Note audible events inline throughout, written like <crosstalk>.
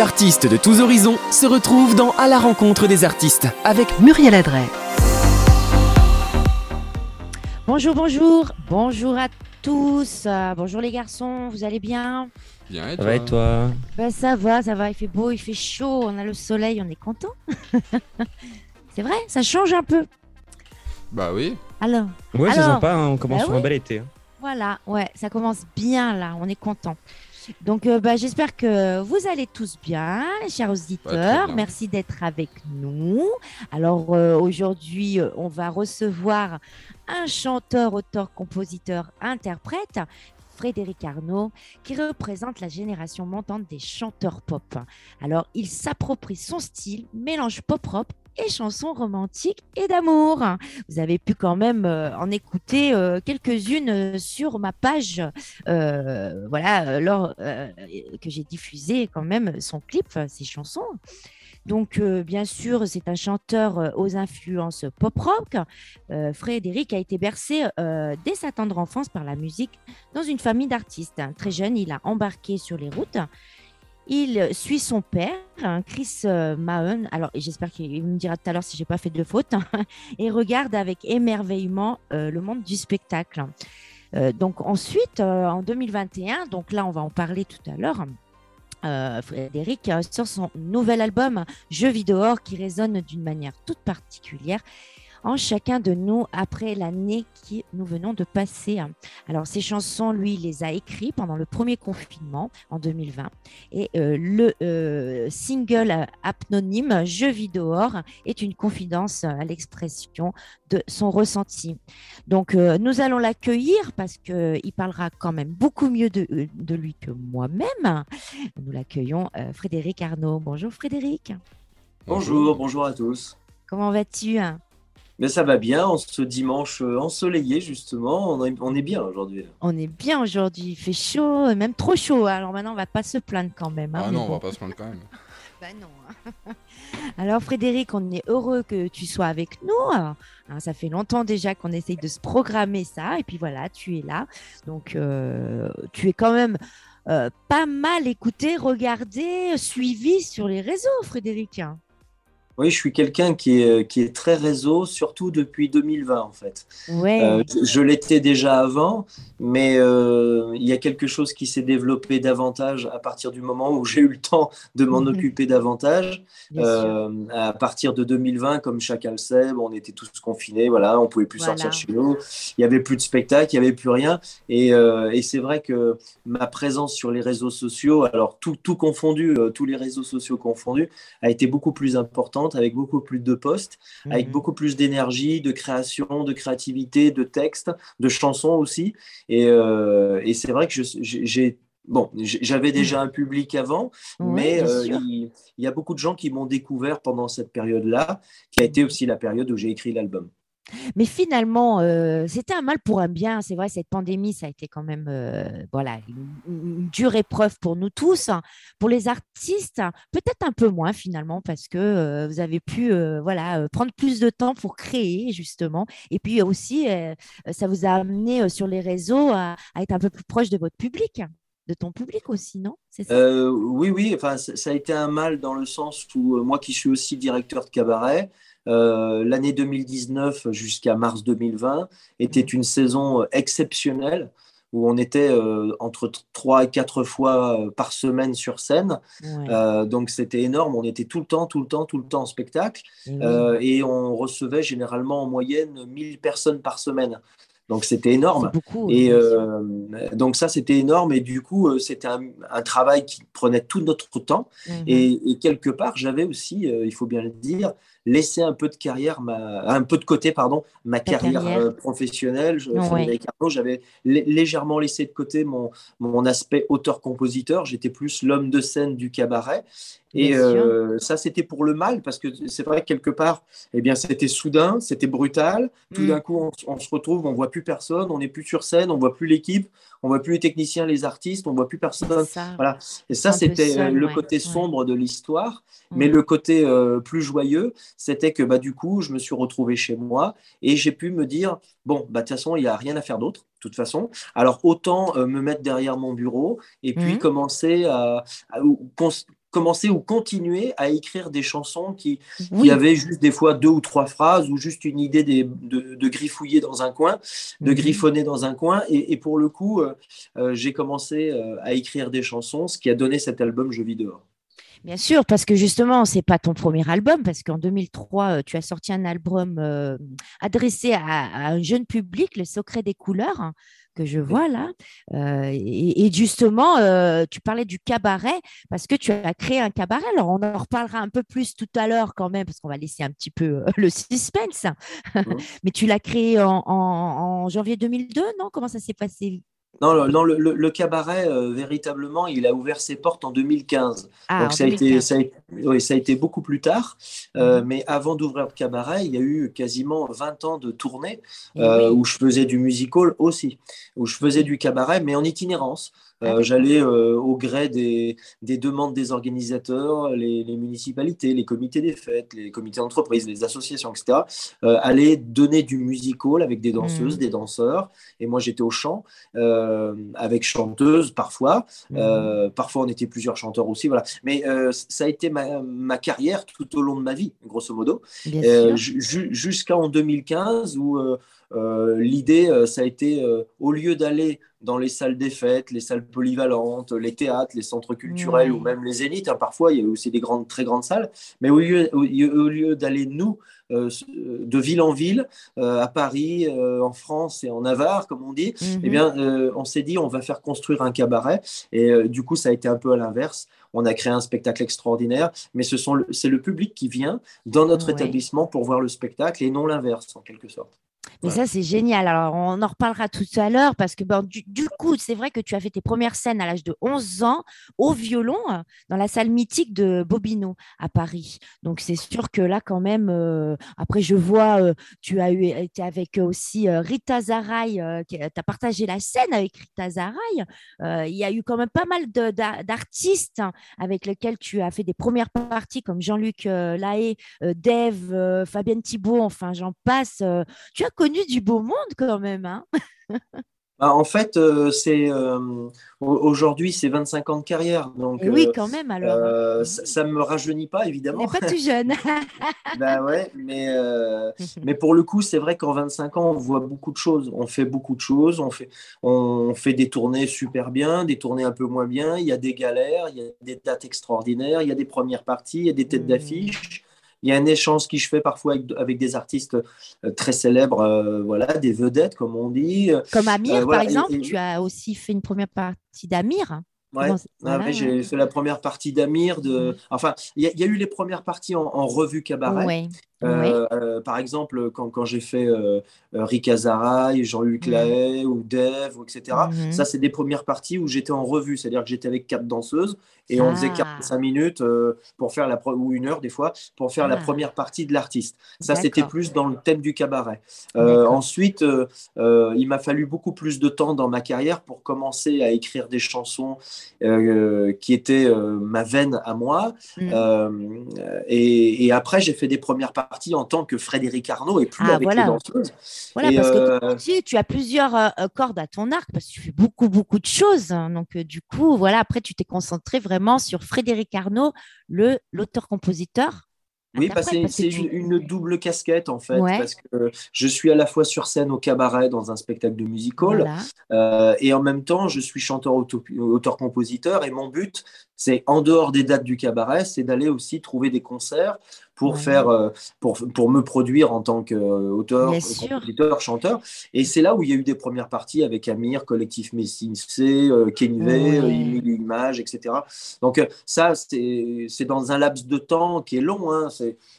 Artistes de tous horizons se retrouvent dans À la rencontre des artistes avec Muriel Adret. Bonjour, bonjour, bonjour à tous. Euh, bonjour les garçons, vous allez bien? Bien, et Ça toi? va et toi? Ben ça va, ça va, il fait beau, il fait chaud, on a le soleil, on est content. <laughs> C'est vrai, ça change un peu. Bah oui. Alors, Ouais, c'est sympa, hein, on commence bah sur oui. un bel été. hein. voilà, ouais, ça commence bien là, on est content. Donc euh, bah, j'espère que vous allez tous bien, chers auditeurs. bien. Merci d'être avec nous. Alors euh, aujourd'hui, euh, on va recevoir un chanteur, auteur, compositeur, interprète. Frédéric Arnaud, qui représente la génération montante des chanteurs pop. Alors, il s'approprie son style, mélange pop-rock et chansons romantiques et d'amour. Vous avez pu quand même euh, en écouter euh, quelques-unes euh, sur ma page, voilà, lors que j'ai diffusé quand même son clip, ses chansons. Donc, bien sûr, c'est un chanteur aux influences pop-rock. Frédéric a été bercé dès sa tendre enfance par la musique dans une famille d'artistes. Très jeune, il a embarqué sur les routes. Il suit son père, hein, Chris euh, Mahon. Alors, j'espère qu'il me dira tout à l'heure si j'ai pas fait de faute. <laughs> et regarde avec émerveillement euh, le monde du spectacle. Euh, donc ensuite, en 2021, donc là on va en parler tout à l'heure, Frédéric sort son nouvel album Je vis dehors qui résonne d'une manière toute particulière en chacun de nous après l'année que nous venons de passer. Alors ces chansons, lui, il les a écrites pendant le premier confinement en 2020 et euh, le euh, single euh, apnonyme Je vis dehors est une confidence à l'expression de son ressenti. Donc, euh, nous allons l'accueillir parce qu'il parlera quand même beaucoup mieux de, de lui que moi-même. Nous l'accueillons, Frédéric Arnaud. Bonjour Frédéric. Bonjour, bonjour à tous. Comment vas-tu? Mais ça va bien, en ce dimanche euh, ensoleillé justement, on est, on est bien aujourd'hui. On est bien aujourd'hui. Il fait chaud, même trop chaud. Alors maintenant, on va pas se plaindre quand même. hein, Ah non, on bon. va pas se plaindre quand même. <laughs> Bah non. hein. Alors Frédéric, on est heureux que tu sois avec nous. Hein, ça fait longtemps déjà qu'on essaye de se programmer ça. Et puis voilà, tu es là. Donc euh, tu es quand même euh, pas mal écouté, regardé, suivi sur les réseaux, Frédéric. Oui, je suis quelqu'un qui est, qui est très réseau, surtout depuis 2020 en fait. Ouais. Euh, je je l'étais déjà avant, mais euh, il y a quelque chose qui s'est développé davantage à partir du moment où j'ai eu le temps de m'en Mhm. occuper davantage. Euh, à partir de 2020, comme chacun le sait, on était tous confinés, voilà, on pouvait plus Voilà. sortir chez nous, il y avait plus de spectacle, il y avait plus rien, et, et c'est vrai que ma présence sur les réseaux sociaux, alors tout, tout confondu, tous les réseaux sociaux confondus, a été beaucoup plus importante, avec beaucoup plus de posts, avec Mhm. beaucoup plus d'énergie, de création, de créativité, de textes, de chansons aussi, et, euh, et c'est vrai que j'ai Bon, j'avais déjà un public avant, mais euh, il, il y a beaucoup de gens qui m'ont découvert pendant cette période-là, qui a été aussi la période où j'ai écrit l'album. Mais finalement, euh, c'était un mal pour un bien. C'est vrai, cette pandémie, ça a été quand même euh, voilà, une, dure épreuve pour nous tous. Pour les artistes, peut-être un peu moins finalement, parce que euh, vous avez pu voilà, prendre plus de temps pour créer, justement. Et puis aussi, ça vous a amené sur les réseaux à, être un peu plus proche de votre public, de ton public aussi, non? Oui, oui, enfin, ça a été un mal dans le sens où moi qui suis aussi directeur de cabaret, euh, l'année 2019 jusqu'à mars 2020 était une saison euh, exceptionnelle où on était euh, entre 3 et 4 fois par semaine sur scène. Ouais. Euh, donc c'était énorme, on était tout le temps, tout le temps, tout le temps en spectacle. Euh, et on recevait généralement en moyenne 1000 personnes par semaine. Donc c'était énorme. Beaucoup. Et euh, donc ça, c'était énorme. Et du coup, c'était un, un travail qui prenait tout notre temps. Mhm. Et, et quelque part, j'avais aussi, euh, il faut bien le dire, laissé un peu de carrière, ma, un peu de côté, pardon, ma carrière, carrière. euh, professionnelle. Je, Ouais. J'avais lé- légèrement laissé de côté mon, mon aspect auteur-compositeur. J'étais plus l'homme de scène du cabaret. Et euh, ça, c'était pour le mal, parce que c'est vrai que quelque part, eh bien, c'était soudain, c'était brutal. Tout Mm. d'un coup, on, on se retrouve, on voit plus personne, on n'est plus sur scène, on voit plus l'équipe, on voit plus les techniciens, les artistes, on voit plus personne. Ça. Voilà. Et ça, c'était seul, le ouais, côté ouais. sombre de l'histoire. Mais Mm. le côté euh, plus joyeux, c'était que bah, du coup, je me suis retrouvé chez moi et j'ai pu me dire, bon, bah, de toute façon, il n'y a rien à faire d'autre, de toute façon. Alors, autant euh, me mettre derrière mon bureau et puis Mhm. commencer à, à- ou cons- commencer ou continuer à écrire des chansons qui, qui, avaient juste des fois deux ou trois phrases ou juste une idée de, de, griffouiller dans un coin, de mhm. griffonner dans un coin. Et, pour le coup, j'ai commencé à écrire des chansons, ce qui a donné cet album Je vis dehors. Bien sûr, parce que justement, c'est pas ton premier album, parce qu'en 2003, euh, tu as sorti un album euh, adressé à, un jeune public, Le Secret des couleurs, hein, que je vois là. Euh, et, justement, tu parlais du cabaret, parce que tu as créé un cabaret. Alors, on en reparlera un peu plus tout à l'heure quand même, parce qu'on va laisser un petit peu le suspense. <laughs> Mais tu l'as créé en, en janvier 2002, non? Comment ça s'est passé? Non, le, cabaret, euh, véritablement, il a ouvert ses portes en 2015. Ah, Donc, ça, A été, ça, a été, beaucoup plus tard. Euh, mhm. Mais avant d'ouvrir le cabaret, il y a eu quasiment 20 ans de tournée eh euh, où je faisais du musical aussi, où je faisais du cabaret, mais en itinérance. Euh, j'allais euh, au gré des, demandes des organisateurs, les, municipalités, les comités des fêtes, les comités d'entreprise, les associations, etc. Euh, aller donner du musical avec des danseuses, mmh. des danseurs. Et moi, j'étais au chant avec chanteuses parfois. Mmh. parfois, on était plusieurs chanteurs aussi. Voilà. Mais ça a été ma, carrière tout au long de ma vie, grosso modo, jusqu'en 2015 où l'idée, ça a été, au lieu d'aller dans les salles des fêtes, les salles polyvalentes, les théâtres, les centres culturels ou même les zéniths. Hein, parfois, il y a aussi des grandes, très grandes salles. Mais au lieu, au, lieu d'aller, nous, euh, de ville en ville, euh, à Paris, euh, en France et en Navarre, comme on dit, eh bien, on s'est dit, on va faire construire un cabaret. Et du coup, ça a été un peu à l'inverse. On a créé un spectacle extraordinaire, mais ce sont c'est le public qui vient dans notre établissement pour voir le spectacle et non l'inverse, en quelque sorte. Mais ça, c'est génial. Alors, on en reparlera tout à l'heure parce que ben, du, coup, c'est vrai que tu as fait tes premières scènes à l'âge de 11 ans au violon euh, dans la salle mythique de Bobino à Paris. Donc, c'est sûr que là, quand même, euh, après, je vois, euh, tu as eu, été avec aussi Rita Zaraï, tu as partagé la scène avec Rita Zaraï. il y a eu quand même pas mal d'artistes hein, avec lesquels tu as fait des premières parties comme Jean-Luc Lahaye, Dave, Fabienne Thibault, enfin, j'en passe. tu as connu du beau monde quand même. Hein <laughs> bah, en fait, euh, c'est euh, aujourd'hui c'est 25 ans de carrière, donc oui, euh, quand même alors. ça, ne me rajeunit pas évidemment. pas tout jeune. <laughs> bah ouais, mais <laughs> mais pour le coup, c'est vrai qu'en 25 ans, on voit beaucoup de choses. On fait beaucoup de choses. On fait on fait des tournées super bien, des tournées un peu moins bien. Il y a des galères, il y a des dates extraordinaires, il y a des premières parties, il y a des têtes mmh. d'affiche. Il y a un échange qui je fais parfois avec, des artistes euh, très célèbres, euh, voilà, des vedettes, comme on dit. Comme Amir, euh, par exemple. Tu as aussi fait une première partie d'Amir. Ouais. j'ai fait la première partie d'Amir. De... Enfin, il y, a eu les premières parties en, revue cabaret. Euh, euh, par exemple, quand, quand j'ai fait euh, Rick Azaraï, Jean-Luc mm. Lahaye ou Dev, etc., mm-hmm. ça, c'est des premières parties où j'étais en revue, c'est-à-dire que j'étais avec quatre danseuses et on faisait 45 ah. minutes pour faire la ou une heure des fois pour faire la ah. première partie de l'artiste. Ça, c'était plus dans le thème du cabaret. ensuite, il m'a fallu beaucoup plus de temps dans ma carrière pour commencer à écrire des chansons qui étaient ma veine à moi. Mm. Et, et, après, j'ai fait des premières parties en tant que Frédéric Arnaud et plus ah, avec voilà. les danseuses. Voilà, parce que euh, tu as plusieurs euh, euh, cordes à ton arc parce que tu fais beaucoup, beaucoup de choses. Hein. Donc, du coup, voilà, après, tu t'es concentré vraiment sur Frédéric Arnaud, le l'auteur-compositeur. Oui, bah, c'est une, double casquette en fait, parce que je suis à la fois sur scène au cabaret dans un spectacle de musical, euh, et en même temps je suis chanteur auteur-compositeur, et mon but, c'est en dehors des dates du cabaret, c'est d'aller aussi trouver des concerts pour faire, euh, pour, pour me produire en tant qu'auteur, compositeur, chanteur. Et c'est là où il y a eu des premières parties avec Amir, Collectif Messine C, euh, Kenny V, Image, etc. Donc ça, c'est dans un laps de temps qui est long. Hein,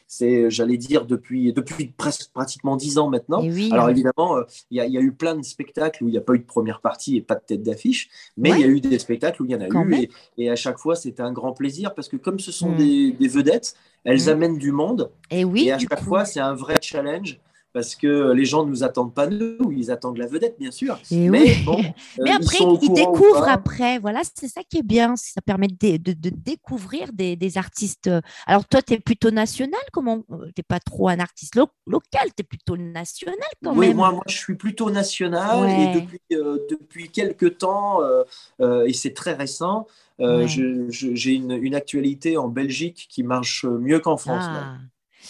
c'est, j'allais dire, depuis, depuis presque pratiquement dix ans maintenant. Alors évidemment, euh, il y, a eu plein de spectacles où il n'y a pas eu de première partie et pas de tête d'affiche, mais il y a eu des spectacles où il y en a eu. Et, à chaque fois, c'était un grand plaisir parce que comme ce sont hmm. des, vedettes, elles hmm. amènent du monde. Et oui. Et à chaque fois, c'est un vrai challenge parce que les gens ne nous attendent pas nous, ils attendent la vedette, bien sûr. Et mais oui. bon, <laughs> euh, Mais après, ils, découvrent après. Voilà, c'est ça qui est bien. Ça permet de, de- de découvrir des, des artistes. euh, Alors, toi, tu es plutôt national. Comment Tu n'es pas trop un artiste lo- local, tu es plutôt national quand Oui, même. moi, moi, je suis plutôt national Ouais. et depuis, euh, depuis quelques temps, euh, euh, et c'est très récent, euh, Ouais. j'ai une, une actualité en Belgique qui marche mieux qu'en France. Ah.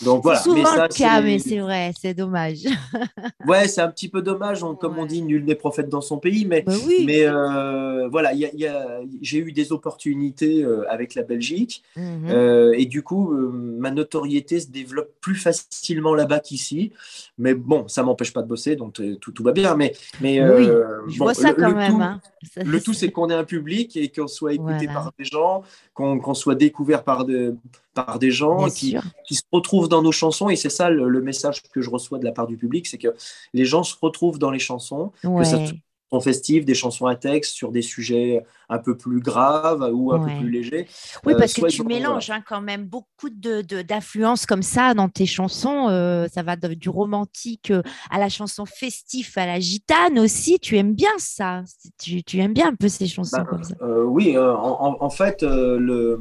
Donc voilà. c'est souvent mais ça, le cas, mais c'est vrai, c'est dommage. <laughs> Ouais, c'est un petit peu dommage, on- comme on dit, nul n'est prophète dans son pays, mais, Bah oui. mais euh, voilà, il y a- il y a- j'ai eu des opportunités euh, avec la Belgique Mhm. euh, et du coup, ma notoriété se développe plus facilement là-bas qu'ici. Mais bon, ça m'empêche pas de bosser, donc tout, tout va bien. Mais, mais Oui, Je bon, vois ça le- quand le même. tout- hein. Le tout, c'est qu'on ait un public et qu'on soit écouté Voilà. par des gens, qu'on qu'on soit découvert par, de- par des gens qui, qui se retrouvent dans nos chansons. Et c'est ça le, le message que je reçois de la part du public, c'est que les gens se retrouvent dans les chansons, que ça Ouais. soit des chansons festives, des chansons à texte sur des sujets un peu plus graves ou un Ouais. peu plus légers. Oui, Euh, parce que tu mélanges hein, quand même beaucoup de, de- d'influences comme ça dans tes chansons. euh, ça va de- du romantique euh, à la chanson festive, à la gitane aussi. Tu aimes bien ça. Tu, tu aimes bien un peu ces chansons Ben, comme ça. euh, oui, en, en- fait, le,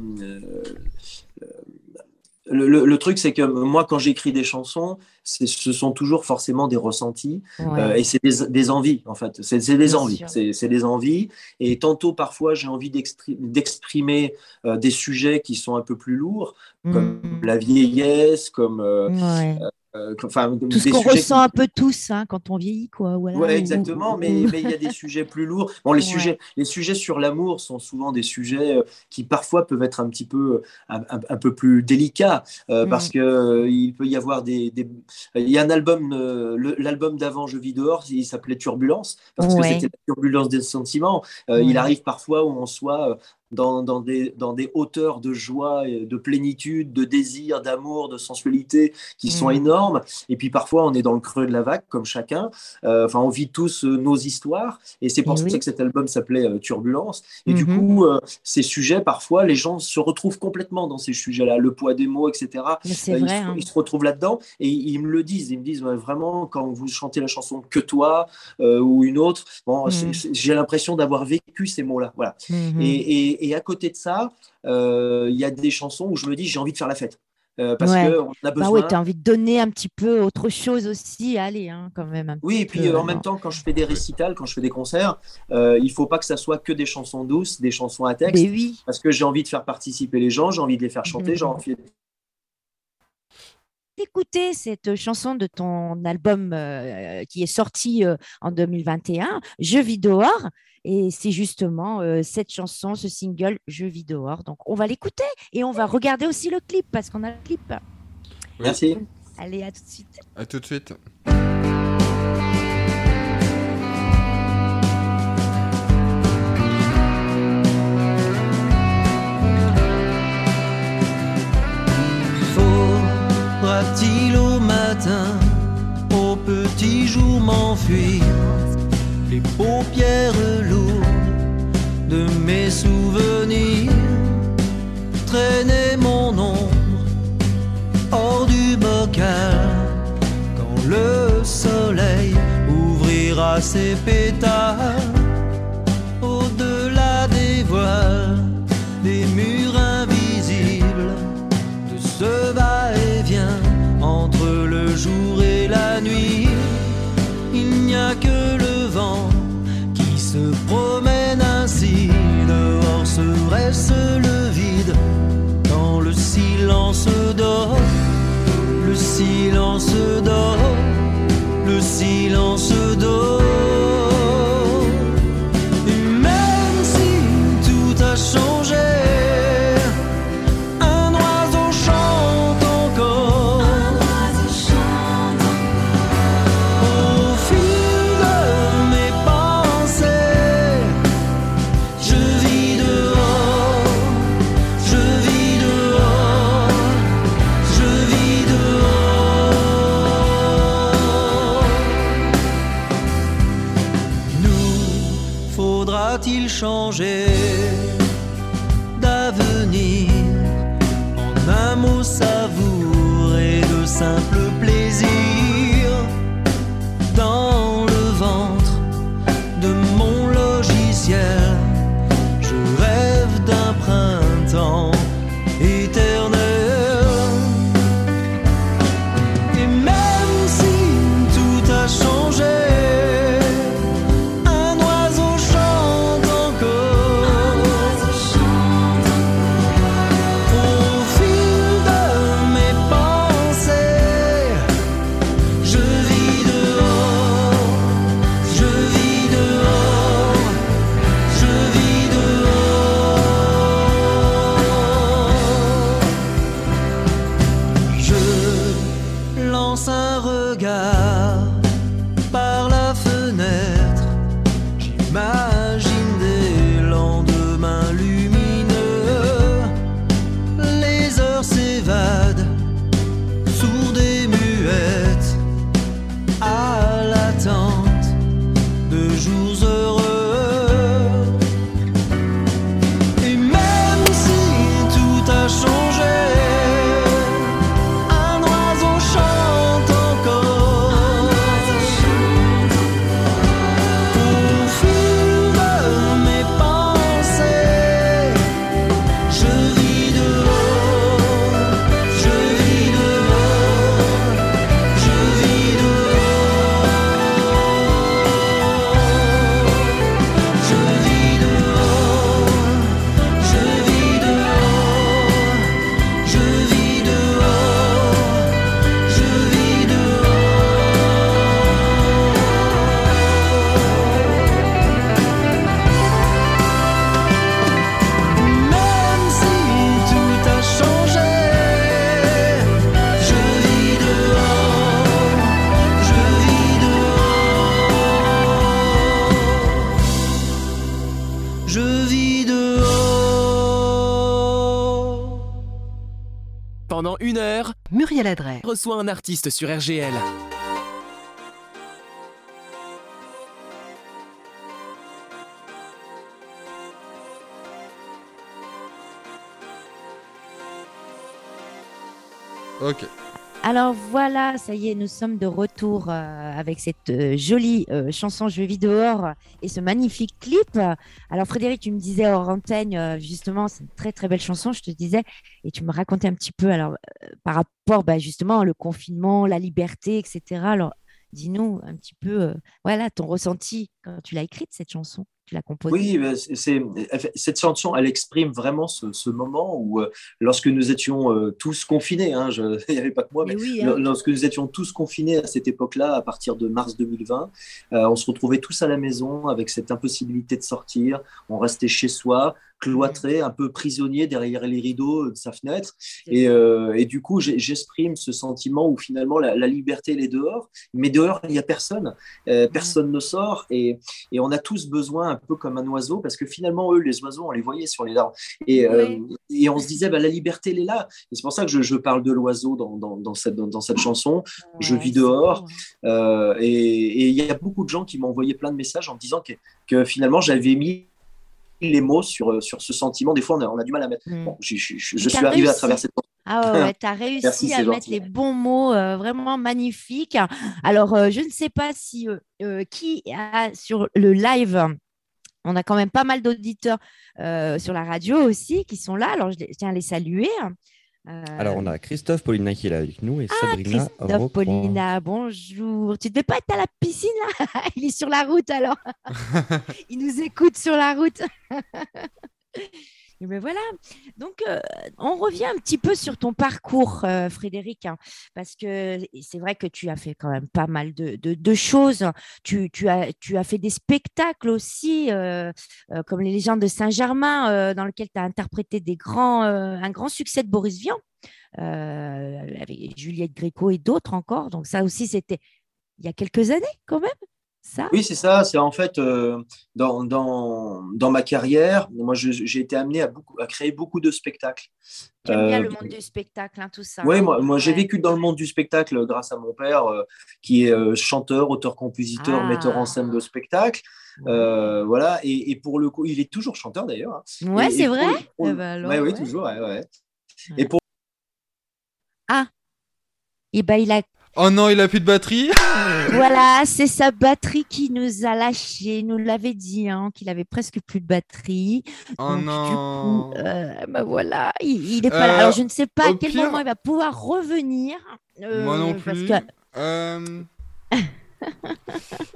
le, le- le truc, c'est que moi, quand j'écris des chansons, ce sont toujours forcément des ressentis Ouais. euh, et c'est des, des envies, en fait. C'est des envies. C'est des envies. Et tantôt, parfois, j'ai envie d'exprimer euh, des sujets qui sont un peu plus lourds, comme Mhm. la vieillesse, comme. euh, Ouais. Euh, enfin, Tout ce qu'on ressent qui- un peu tous hein, quand on vieillit, quoi. Voilà. Ouais, Ou- exactement, ou- mais il y a des <laughs> sujets plus lourds. Bon, les Ouais. sujets, les sujets sur l'amour sont souvent des sujets euh, qui parfois peuvent être un petit peu un, un- peu plus délicats euh, Mm. parce que euh, il peut y avoir des, des- il y a un album, euh, l'album d'avant Je vis dehors, il s'appelait Turbulence parce Ouais. que c'était la turbulence des sentiments. Euh, Il arrive parfois où on soit euh, dans, dans des, dans des hauteurs de joie, de plénitude, de désir, d'amour, de sensualité qui sont Mm. énormes. Et puis parfois, on est dans le creux de la vague, comme chacun. Euh, Enfin, on vit tous euh, nos histoires. Et c'est pour Et ça que cet album s'appelait euh, Turbulence. Et du Mhm. coup, ces sujets, parfois, les gens se retrouvent complètement dans ces sujets-là. Le poids des mots, etc. Ils, hein. ils se retrouvent là-dedans et ils, ils me le disent. Ils me disent vraiment, quand vous chantez la chanson Que toi ou une autre, bon, c'est- j'ai l'impression d'avoir vécu ces mots-là. Voilà. Mhm. Et, et- et à côté de ça, euh, il y a des chansons où je me dis j'ai envie de faire la fête. Euh, parce Ouais. qu'on a Bah besoin. oui, tu as envie de donner un petit peu autre chose aussi. Allez, hein, quand même. un Oui, et puis peu, euh, en même temps, quand je fais des récitals, quand je fais des concerts, euh, il faut pas que ça soit que des chansons douces, des chansons à texte, Mais oui. parce que j'ai envie de faire participer les gens, j'ai envie de les faire chanter, Mhm. j'ai envie de écouter cette chanson de ton album euh, qui est sorti euh, en 2021, Je vis dehors. Et c'est justement euh, cette chanson, ce single, Je vis dehors. Donc, on va l'écouter et on va regarder aussi le clip parce qu'on a le clip. Merci. Allez, à tout de suite. À tout de suite. Ses pétales, au-delà des voiles, des murs invisibles de ce va-et-vient entre le jour et la nuit. Il n'y a que le vent qui se promène ainsi. Dehors serait-ce le vide quand le silence dort. Le silence dort. Le silence dort. Adret. reçoit un artiste sur RGL. Ok. Alors voilà, ça y est, nous sommes de retour euh, avec cette euh, jolie euh, chanson Je vis dehors et ce magnifique clip. Alors Frédéric, tu me disais hors antenne, euh, justement, c'est une très très belle chanson, je te disais, et tu me racontais un petit peu alors euh, par rapport bah, justement le confinement, la liberté, etc. Alors dis-nous un petit peu, euh, voilà, ton ressenti quand tu l'as écrite cette chanson, composée. Oui, ben, c'est- cette chanson, elle exprime vraiment ce, ce moment où, euh, lorsque nous étions euh, tous confinés, hein, je- <laughs> il n'y avait pas que moi, mais Mais oui, hein. Lorsque nous étions tous confinés à cette époque-là, à partir de mars 2020, euh, on se retrouvait tous à la maison avec cette impossibilité de sortir. On restait chez soi, cloîtré, un peu prisonnier derrière les rideaux de sa fenêtre. Et, euh, et du coup, j'exprime ce sentiment où finalement la, la liberté, elle est dehors, mais dehors, il n'y a personne. Euh, personne ne sort et, et on a tous besoin, un peu comme un oiseau, parce que finalement, eux, les oiseaux, on les voyait sur les arbres. Et, euh, et on se disait, bah, la liberté, elle est là. Et c'est pour ça que je, je parle de l'oiseau dans, dans, dans cette, dans, dans cette chanson. je vis dehors. hein. Et et il y a beaucoup de gens qui m'ont envoyé plein de messages en me disant que, que finalement, j'avais mis les mots sur, sur ce sentiment. Des fois, on a, on a du mal à mettre. Mm. Bon, je, je- je- Mais je t'as suis arrivé à travers cette Ah ouais, ouais, t'as <laughs> réussi Merci, à mettre gentil. les bons mots, euh, vraiment magnifiques. Alors, euh, je ne sais pas si euh, euh, qui a sur le live. On a quand même pas mal d'auditeurs euh, sur la radio aussi qui sont là. Alors, je, je tiens à les saluer. Euh, Alors, on a Christophe Paulina qui est là avec nous et Sabrina Ah, Christophe, Rocroy. Paulina, bonjour. Tu devais pas être à la piscine là <laughs> Il est sur la route alors. <laughs> Il nous écoute sur la route. <laughs> Et ben voilà. Donc, euh, on revient un petit peu sur ton parcours, euh, Frédéric, hein, parce que c'est vrai que tu as fait quand même pas mal de, choses. Tu, as, fait des spectacles aussi, euh, comme les légendes de Saint-Germain, dans lequel tu as interprété des grands, un grand succès de Boris Vian, avec Juliette Gréco et d'autres encore. Donc, ça aussi, c'était il y a quelques années quand même. Ça Oui, c'est ça. C'est en fait euh, dans, dans, dans ma carrière, moi, j'ai été amené à, beaucoup, à créer beaucoup de spectacles. Tu aimes bien Euh, le monde du spectacle, hein, tout ça. Oui, hein. moi, moi j'ai Ouais. vécu dans le monde du spectacle grâce à mon père, euh, qui est euh, chanteur, auteur-compositeur, Ah. metteur en scène de spectacle. Euh, voilà, et, et pour le coup, il est toujours chanteur d'ailleurs. hein. Ouais, c'est vrai? pour Eh ben alors, ouais, oui, ouais. toujours. ouais, ouais. Ouais. Et pour Et ben, il a Oh non, il a plus de batterie Voilà, c'est sa batterie qui nous a lâché. Il nous l'avait dit, hein, qu'il avait presque plus de batterie. Oh Donc, du non coup, euh, ben voilà, il, il est pas là. Euh, Alors, je ne sais pas à quel pire- moment il va pouvoir revenir. euh, Moi non parce plus. que-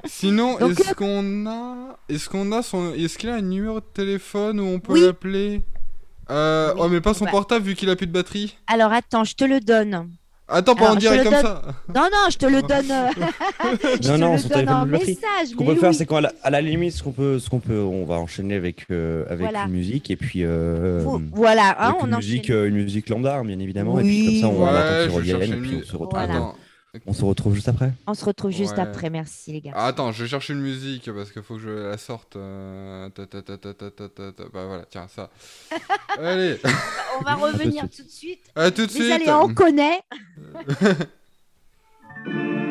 Sinon, <laughs> est-ce qu'on a, est-ce qu'on a son, est-ce qu'il a un numéro de téléphone où on peut Oui. l'appeler? Oui, Oh, mais pas son bah. portable vu qu'il a plus de batterie. Alors, attends, je te le donne. Attends, pas en direct comme donne. ça. Non, non, je te le <laughs> donne. euh, <laughs> je Non, te non, le son donne en message. Ce qu'on peut faire, oui. c'est qu'à la, à la limite, ce qu'on peut, ce qu'on peut, on va enchaîner avec avec Voilà. une musique et puis euh, Faut- Voilà, hein, avec on une musique, euh, une musique lambda, bien évidemment. Et puis Oui, comme ça, on Ouais, je reviennent et puis on se retrouve. Voilà. On se retrouve juste après On se retrouve juste après, merci les gars. Ah, attends, je cherche une musique parce qu'il faut que je la sorte. Euh, ta, ta, ta, bah voilà, tiens, ça. <laughs> Allez On va revenir <laughs> tout de suite. Tout de suite Allez, on connaît <laughs>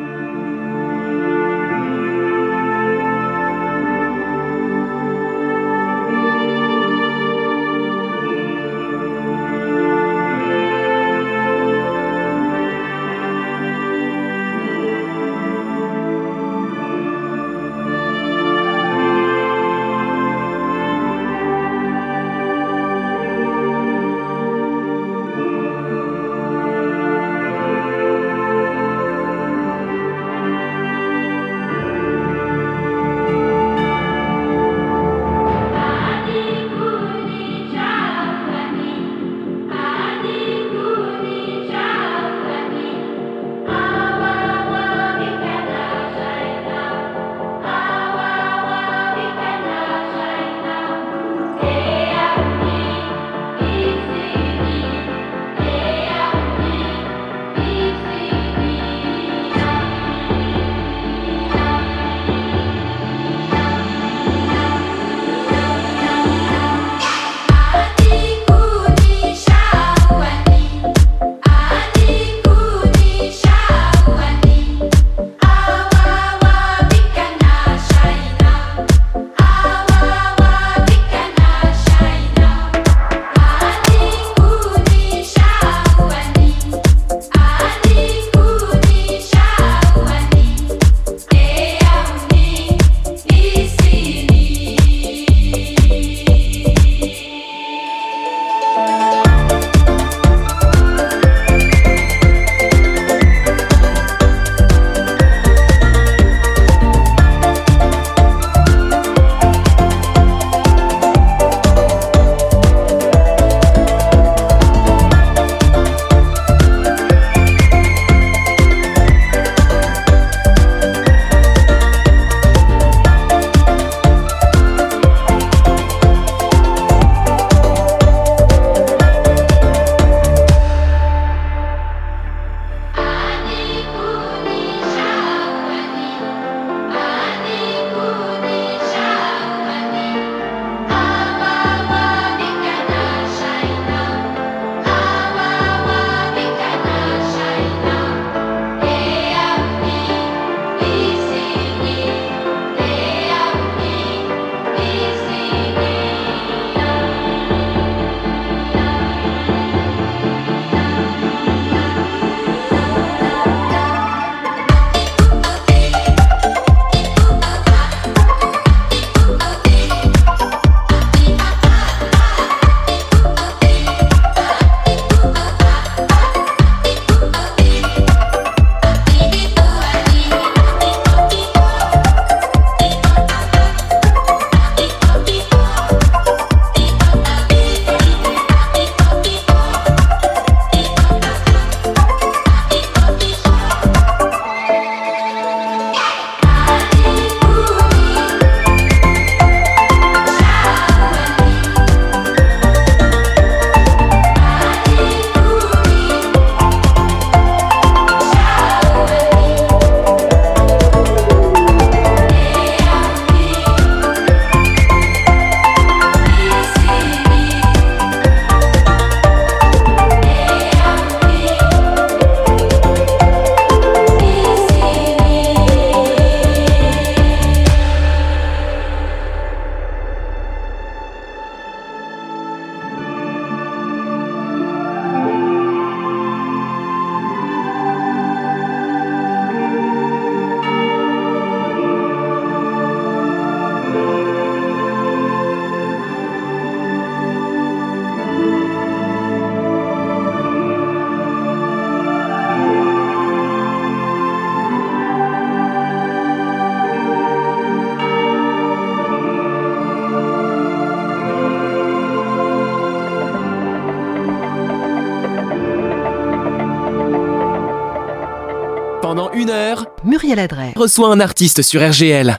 Adret. reçoit un artiste sur RGL.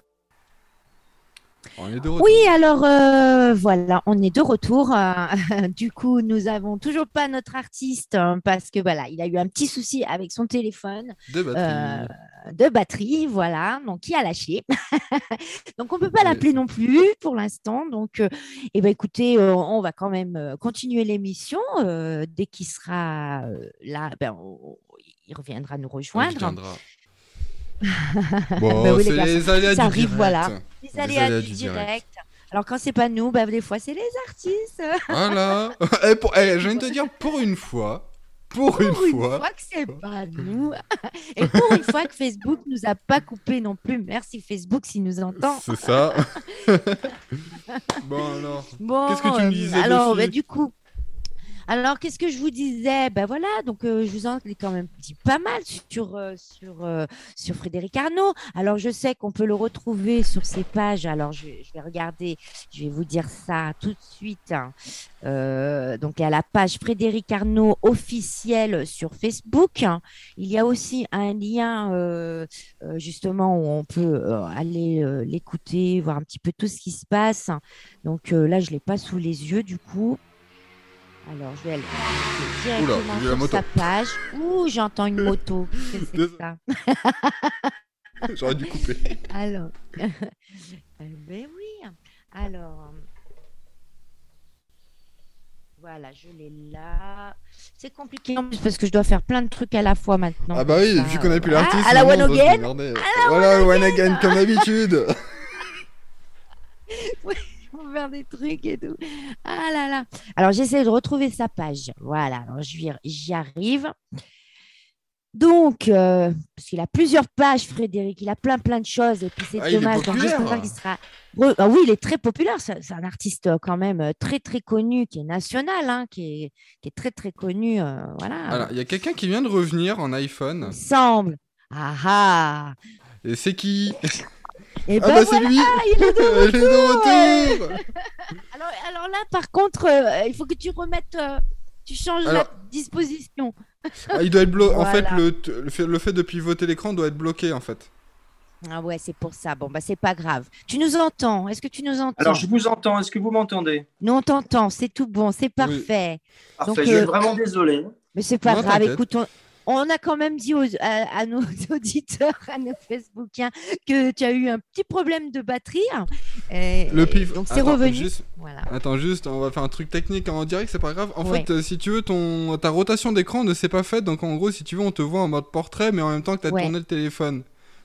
On est de retour. Oui, alors euh, voilà, on est de retour. Euh, <laughs> du coup, nous avons toujours pas notre artiste hein, parce que voilà, il a eu un petit souci avec son téléphone De batterie. euh, de batterie, voilà, donc il a lâché. <laughs> donc on peut pas Oui. l'appeler non plus pour l'instant. Donc, euh, eh ben écoutez, euh, on va quand même continuer l'émission euh, dès qu'il sera euh, là. Ben, on- il reviendra nous On rejoindre. <laughs> Bon, Bah oui, les gars, les aléas ça du arrive, direct. voilà. Les Les aléas aléas du direct. direct. Alors quand c'est pas nous, bah, des fois c'est les artistes. <laughs> Voilà. Eh, pour- eh, je viens de te dire, pour une fois, pour une Pour une fois, fois que c'est pas nous. <laughs> Et pour une fois que Facebook nous a pas coupé non plus. Merci Facebook s'il nous entend. c'est ça. bon alors, Bon, Qu'est-ce que tu me disais alors, bah, du coup, alors qu'est-ce que je vous disais? Ben voilà, donc euh, je vous en ai quand même dit pas mal sur euh, sur euh, sur Frédéric Arnaud. Alors je sais qu'on peut le retrouver sur ses pages. Alors je, vais regarder, je vais vous dire ça tout de suite. hein. Donc à la page Frédéric Arnaud officielle sur Facebook. Il y a aussi un lien justement où on peut aller l'écouter, voir un petit peu tout ce qui se passe. Donc euh, là, je l'ai pas sous les yeux du coup. Alors, je vais aller directement Oula, j'ai la sur moto. sa page. Ouh, j'entends une moto. <laughs> Qu'est-ce que c'est ça <laughs> j'aurais dû couper. <laughs> Alors, euh, ben oui. Alors, voilà, je l'ai là. C'est compliqué en plus parce que je dois faire plein de trucs à la fois maintenant. Ah bah oui, vu qu'on a plus euh, l'artiste, ah, à la one again. Voilà, one again comme d'habitude. pour des trucs et tout. Ah là là. Alors, j'essaie de retrouver sa page. Voilà, alors j'y arrive. Donc, euh, parce qu'il a plusieurs pages, Frédéric, il a plein plein de choses et puis c'est Ah, dommage. Donc, populaire. j'espère qu'il sera. re- Ah oui, il est très populaire. C'est un artiste euh, quand même euh, très très connu, qui est national, hein, qui, est, qui est très très connu. euh, voilà. Alors, il y a quelqu'un qui vient de revenir en iPhone. Il semble. Ah ah. Et c'est qui? Et Ah ben bah voilà, c'est lui <laughs> il est de Il est de retour <laughs> Alors, alors là, par contre, euh, il faut que tu remettes, euh, tu changes Alors- la disposition. <laughs> Ah, Il doit être bloqué. En fait, Voilà. le, le fait, le fait de pivoter l'écran doit être bloqué en fait. Ah ouais, c'est pour ça. Bon, bah c'est pas grave. Tu nous entends? Est-ce que tu nous entends? Alors, je vous entends. Est-ce que vous m'entendez? Nous, on t'entend. C'est tout bon. C'est parfait. Parfait. Donc, je euh, suis vraiment désolé. Mais c'est pas Non, grave. Écoute, on, on a quand même dit aux- à, à nos <laughs> auditeurs, à nos Facebookiens, que tu as eu un petit problème de batterie. Et- Le pif. Donc, c'est revenu. juste- Voilà. Attends, juste, on va faire un truc technique en direct, c'est pas grave. En Ouais. fait, euh, si tu veux, ton, ta rotation d'écran ne s'est pas faite. Donc, en gros, si tu veux, on te voit en mode portrait, mais en même temps que tu as Ouais. tourné le téléphone.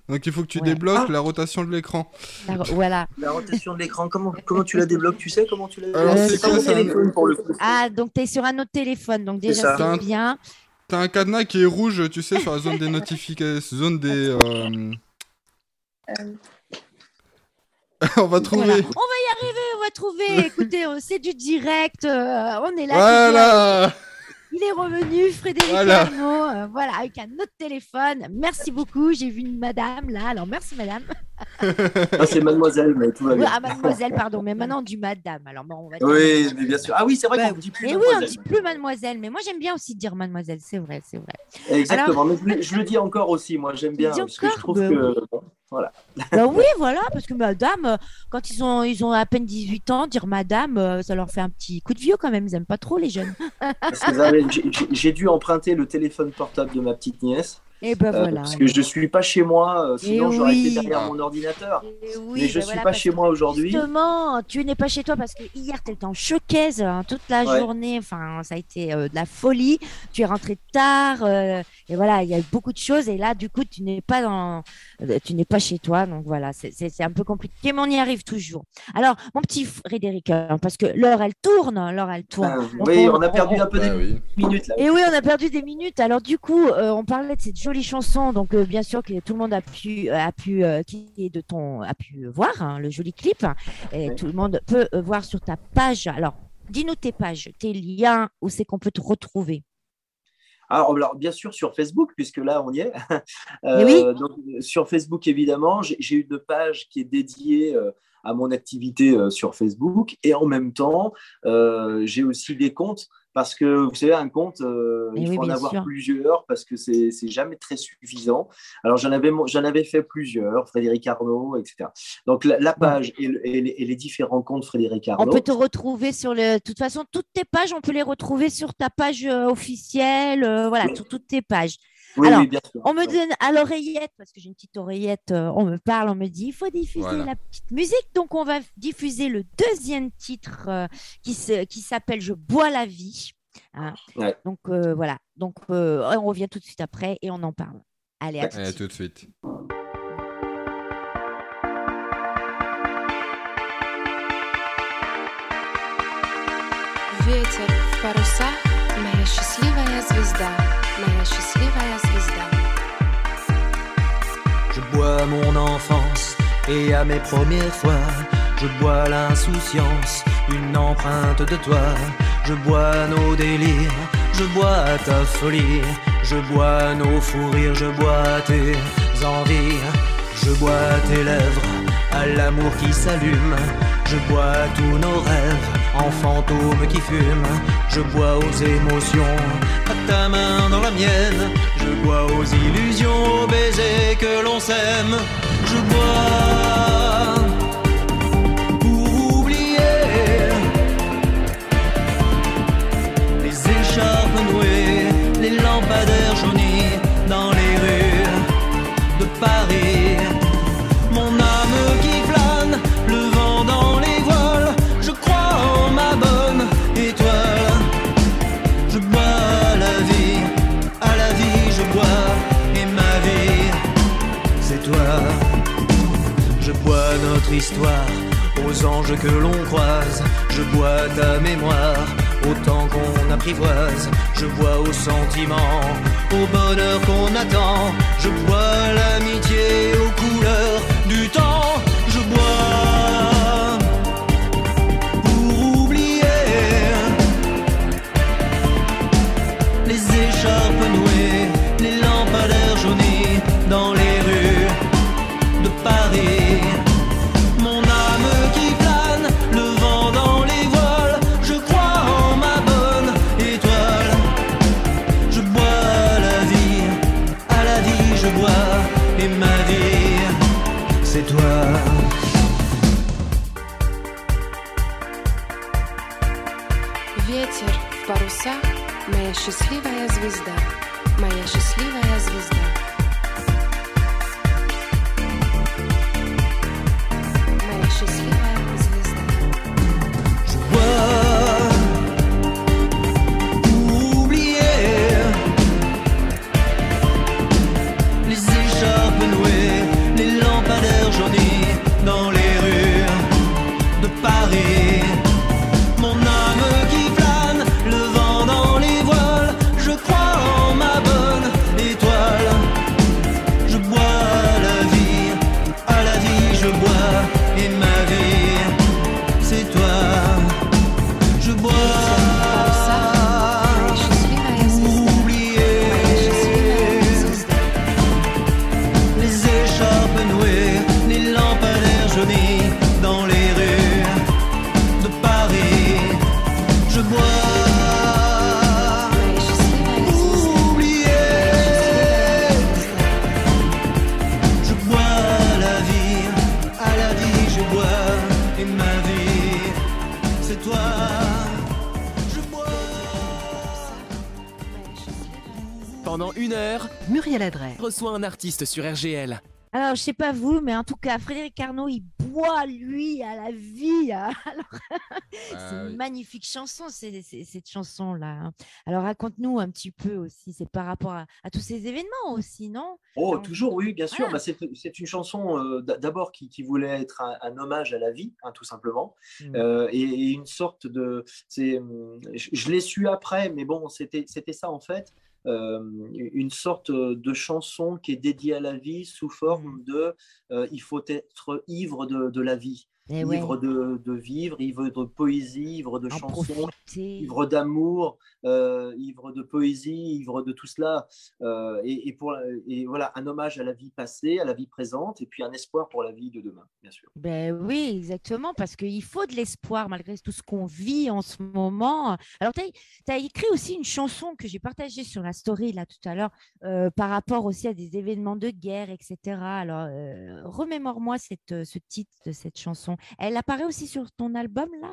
Donc, il faut que tu Ouais. débloques Ah. la rotation de l'écran. Alors, voilà. La rotation de l'écran, comment, comment tu la débloques? Tu sais comment tu la Alors, c'est pas quoi, mon c'est un- téléphone pour le coup. Ah, donc tu es sur un autre téléphone. Donc, déjà, ça. c'est bien. T'as un cadenas qui est rouge, tu sais, sur la zone des notifications, zone des. euh, <laughs> on va trouver. Voilà. On va y arriver, on va trouver. <laughs> Écoutez, euh, c'est du direct. euh, on est là. Voilà. Il est revenu, Frédéric Voilà. Arnaud, euh, voilà, avec un autre téléphone. Merci beaucoup. J'ai vu une madame là. Alors, merci, madame. Ah, c'est mademoiselle, mais tout va bien. Ah, mademoiselle, pardon, mais maintenant, du madame. Alors, bon, on va dire Oui, mademoiselle. mais bien sûr. Ah oui, c'est vrai Bah qu'on ne dit plus Mais oui, on mademoiselle. dit plus mademoiselle. Mais moi, j'aime bien aussi dire mademoiselle. C'est vrai, c'est vrai. Exactement, mais je, le- dis encore aussi, moi j'aime bien, parce que je encore trouve Bah que... bon, voilà. bah oui, voilà, parce que madame, quand ils ont, ils ont à peine 18 ans, dire madame, euh, ça leur fait un petit coup de vieux quand même. Ils aiment pas trop les jeunes. J'ai dû emprunter le téléphone portable de ma petite nièce, Et ben euh, voilà. parce que je suis pas chez moi, euh, sinon Eh j'aurais oui. été derrière mon ordinateur. Et oui, mais je ben suis voilà, pas chez moi aujourd'hui. Justement, tu n'es pas chez toi parce que hier, tu étais en choquaise hein, toute la Ouais. journée. Enfin, ça a été euh, de la folie. Tu es rentré tard. euh, et voilà, il y a eu beaucoup de choses. Et là, du coup, tu n'es pas dans, euh, tu n'es pas chez toi. Donc voilà, c'est- un peu compliqué, mais on y arrive toujours. Alors, mon petit Frédéric, euh, parce que l'heure, elle tourne. L'heure, elle tourne. Ah, oui, on- on a perdu on- un peu Bah des oui. minutes là. et oui, on a perdu des minutes. Alors du coup, euh, on parlait de cette jolie chanson. Donc euh, bien sûr que tout le monde a pu, a pu, euh, qui est de ton, a pu voir hein, le joli clip. Et Oui. tout le monde peut euh, voir sur ta page. Alors, dis-nous tes pages, tes liens, où c'est qu'on peut te retrouver. Alors, alors, bien sûr sur Facebook, puisque là on y est. <laughs> Oui. donc, sur Facebook évidemment, j'ai une page qui est dédiée euh, à mon activité euh, sur Facebook et en même temps, euh, j'ai aussi des comptes parce que vous savez, un conte, euh, il oui, faut en avoir sûr. plusieurs parce que c'est jamais très suffisant. Alors j'en avais, avais fait plusieurs, Frédéric Arnaud, etc. Donc la, la page et, le- et les, et les différents contes Frédéric On Arnaud. peut te retrouver sur le. De toute façon, toutes tes pages, on peut les retrouver sur ta page euh, officielle, euh, voilà, Oui. sur toutes tes pages. Oui, Alors, oui, bien sûr. On me donne à l'oreillette, parce que j'ai une petite oreillette, euh, on me parle, on me dit il faut diffuser Voilà. la petite musique. Donc, on va diffuser le deuxième titre euh, qui se- qui s'appelle Je bois la vie. hein. Ouais. Donc, euh, voilà. Donc, euh, on revient tout de suite après et on en parle. Allez, à tout de Allez, à suite. tout de suite. Ветер в парусах, моя счастливая звезда, моя счастливая звезда. Je bois mon enfance et à mes premières fois, je bois l'insouciance, une empreinte de toi. Je bois nos délires, je bois ta folie, je bois nos fous rires, je bois tes envies, je bois tes lèvres à l'amour qui s'allume. Je bois tous nos rêves en fantômes qui fument. Je bois aux émotions, à ta main dans la mienne. Je bois aux illusions, aux baisers que l'on s'aime. Je bois que l'on croise. Je bois ta mémoire autant qu'on apprivoise. Je bois au sentiment, au bonheur qu'on attend. Je bois l'amitié aux couleurs du temps. Ветер в парусах, моя счастливая звезда, моя счастливая звезда. Une heure, Muriel Adret. reçoit un artiste sur RGL. Alors, je sais pas vous, mais en tout cas, Frédéric Arnaud, il boit, lui, à la vie. <laughs> Alors, c'est Ah une oui. magnifique chanson, c'est- c'est- cette chanson-là. Alors, raconte-nous un petit peu aussi. C'est par rapport à, à tous ces événements aussi, non? Oh, Donc, toujours, oui, bien sûr. voilà. Bah, c'est c'est une chanson euh, d'abord qui, qui voulait être un, un hommage à la vie, hein, tout simplement, Mm. Euh, et, et une sorte de. c'est, hum, Je, je l'ai su après, mais bon, c'était c'était ça en fait. Euh, une sorte de chanson qui est dédiée à la vie sous forme de euh, il faut être ivre de, de la vie. Eh ouais, ivre de, de vivre, ivre de poésie, ivre de en chansons, profiter. ivre d'amour, euh, ivre de poésie, ivre de tout cela. Euh, et, et pour, et voilà, un hommage à la vie passée, à la vie présente, et puis un espoir pour la vie de demain, bien sûr. Ben oui, exactement, parce qu'il faut de l'espoir malgré tout ce qu'on vit en ce moment. Alors, tu as, écrit aussi une chanson que j'ai partagée sur la story là tout à l'heure euh, par rapport aussi à des événements de guerre, etc. Alors, euh, remémore-moi ce titre de cette chanson. Elle apparaît aussi sur ton album là?